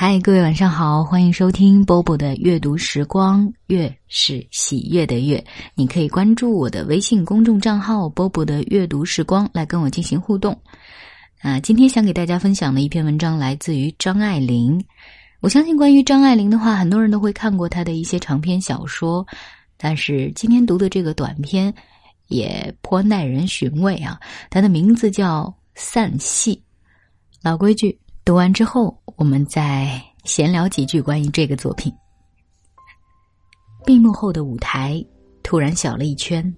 嗨，各位晚上好，欢迎收听波波的阅读时光，月是喜悦的月。你可以关注我的微信公众账号“波波的阅读时光”来跟我进行互动。啊，今天想给大家分享的一篇文章来自于张爱玲。我相信关于张爱玲的话，很多人都会看过她的一些长篇小说，但是今天读的这个短篇也颇耐人寻味啊。它的名字叫《散戏》。老规矩。读完之后，我们再闲聊几句关于这个作品。闭幕后的舞台突然小了一圈，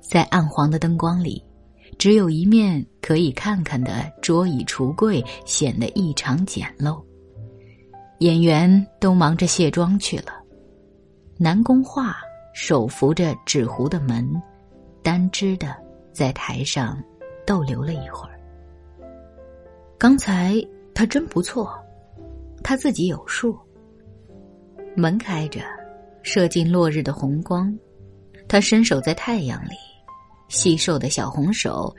在暗黄的灯光里，只有一面可以看看的桌椅橱柜显得异常简陋。演员都忙着卸妆去了，南宫画手扶着纸糊的门，单只的在台上逗留了一会儿。刚才。他真不错，他自己有数。门开着，射进落日的红光。他伸手在太阳里，细瘦的小红手，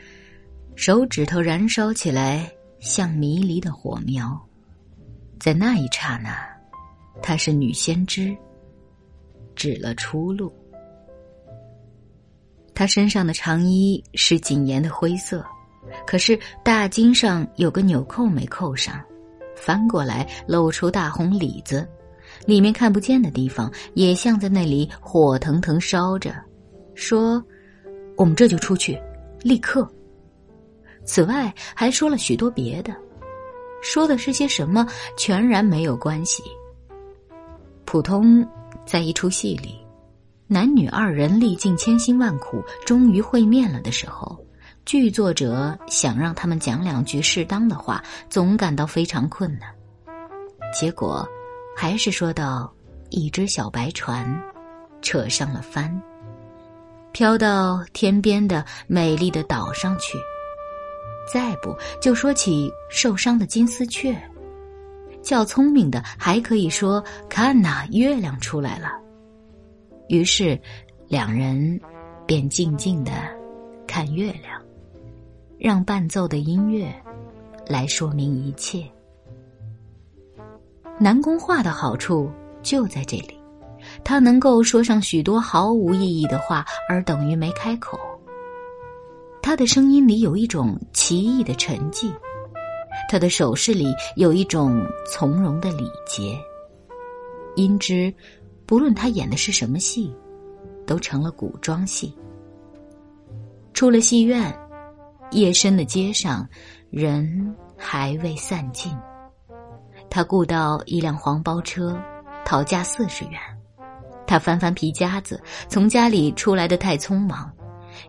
手指头燃烧起来，像迷离的火苗。在那一刹那，她是女先知，指了出路。她身上的长衣是谨严的灰色。可是大襟上有个纽扣没扣上，翻过来露出大红里子，里面看不见的地方也像在那里火腾腾烧着。说：“我们这就出去，立刻。”此外还说了许多别的，说的是些什么，全然没有关系。普通在一出戏里，男女二人历尽千辛万苦，终于会面了的时候。剧作者想让他们讲两句适当的话，总感到非常困难。结果，还是说到一只小白船，扯上了帆，飘到天边的美丽的岛上去。再不就说起受伤的金丝雀，较聪明的还可以说：“看呐，月亮出来了。”于是，两人便静静的看月亮。让伴奏的音乐来说明一切。南宫画的好处就在这里，他能够说上许多毫无意义的话，而等于没开口。他的声音里有一种奇异的沉寂，他的手势里有一种从容的礼节。因之，不论他演的是什么戏，都成了古装戏。出了戏院。夜深的街上，人还未散尽。他雇到一辆黄包车，讨价四十元。他翻翻皮夹子，从家里出来的太匆忙，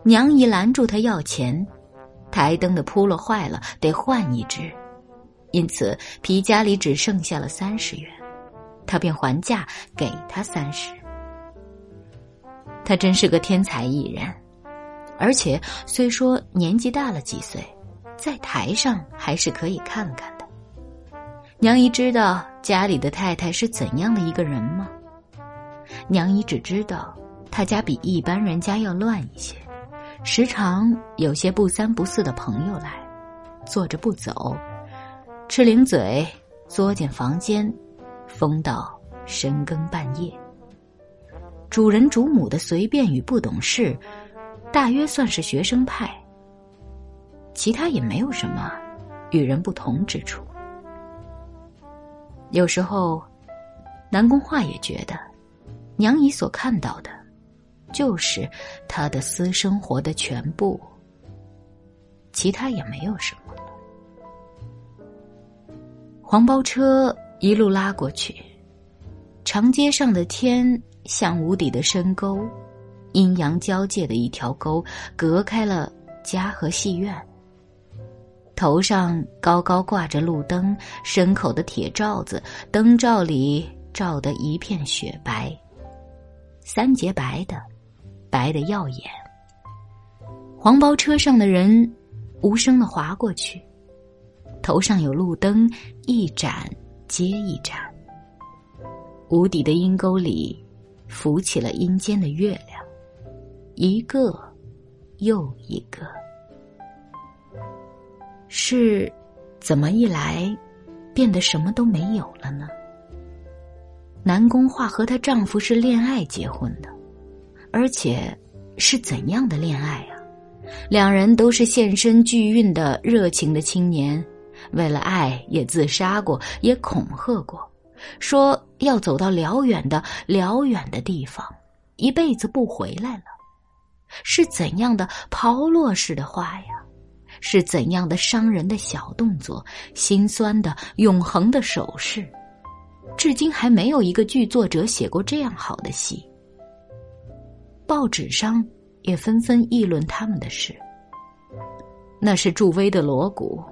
娘姨拦住他要钱。台灯的扑了坏了，得换一只，因此皮夹里只剩下了三十元。他便还价，给他三十。他真是个天才艺人。而且虽说年纪大了几岁，在台上还是可以看看的。娘姨知道家里的太太是怎样的一个人吗？娘姨只知道他家比一般人家要乱一些，时常有些不三不四的朋友来，坐着不走，吃零嘴，作进房间，疯到深更半夜。主人主母的随便与不懂事。大约算是学生派，其他也没有什么与人不同之处。有时候，南宫画也觉得，娘姨所看到的，就是他的私生活的全部，其他也没有什么。黄包车一路拉过去，长街上的天像无底的深沟。阴阳交界的一条沟，隔开了家和戏院。头上高高挂着路灯，深口的铁罩子，灯罩里照得一片雪白，三洁白的，白的耀眼。黄包车上的人无声的划过去，头上有路灯，一盏接一盏。无底的阴沟里，浮起了阴间的月亮。一个又一个，是怎么一来，变得什么都没有了呢？南宫画和她丈夫是恋爱结婚的，而且是怎样的恋爱啊？两人都是献身巨运的热情的青年，为了爱也自杀过，也恐吓过，说要走到辽远的辽远的地方，一辈子不回来了。是怎样的抛落式的话呀？是怎样的伤人的小动作？心酸的永恒的手势？至今还没有一个剧作者写过这样好的戏。报纸上也纷纷议论他们的事。那是助威的锣鼓，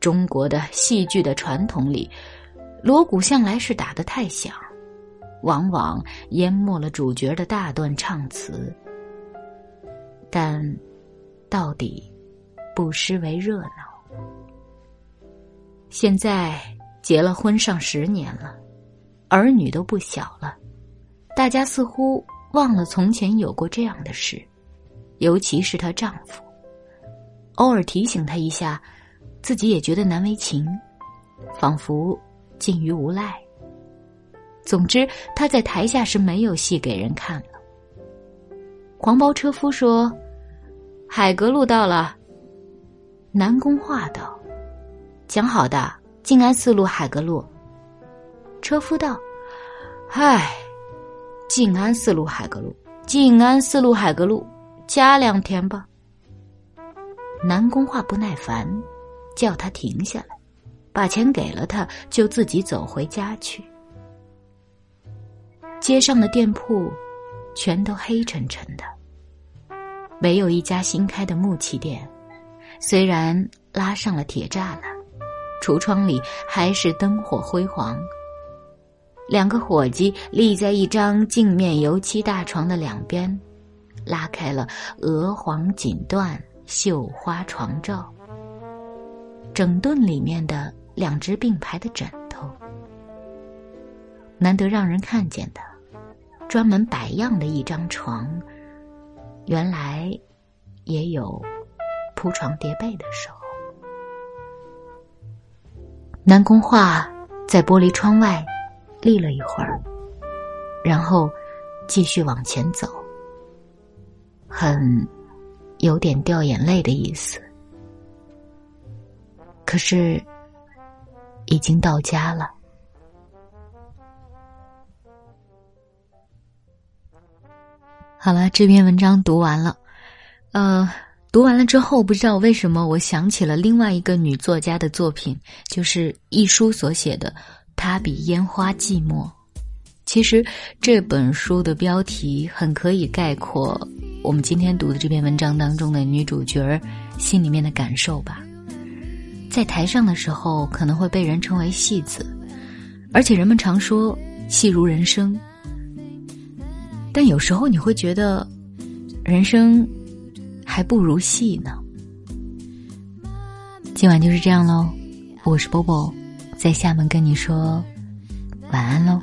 中国的戏剧的传统里，锣鼓向来是打得太响，往往淹没了主角的大段唱词。但，到底，不失为热闹。现在结了婚上十年了。儿女都不小了，大家似乎忘了从前有过这样的事，尤其是她丈夫，偶尔提醒她一下，自己也觉得难为情，仿佛近于无赖。总之，她在台下是没有戏给人看了。黄包车夫说：“海格路到了。”南宫话道：“讲好的，静安寺路海格路。”车夫道：“唉，静安寺路海格路，静安寺路海格路，加两天吧。”南宫话不耐烦，叫他停下来，把钱给了他，就自己走回家去。街上的店铺全都黑沉沉的，没有一家新开的木器店，虽然拉上了铁栅栏，橱窗里还是灯火辉煌。两个伙计立在一张镜面油漆大床的两边，拉开了鹅黄锦缎绣花床罩。整顿里面的两只并排的枕头，难得让人看见的，专门摆样的一张床，原来也有铺床叠被的时候。南宫画在玻璃窗外。立了一会儿，然后继续往前走，很有点掉眼泪的意思。可是已经到家了。好了，这篇文章读完了。呃，读完了之后，不知道为什么，我想起了另外一个女作家的作品，就是一书所写的。他比烟花寂寞。其实这本书的标题很可以概括我们今天读的这篇文章当中的女主角儿心里面的感受吧。在台上的时候，可能会被人称为戏子，而且人们常说戏如人生。但有时候你会觉得，人生还不如戏呢。今晚就是这样喽，我是波波。在厦门跟你说晚安喽。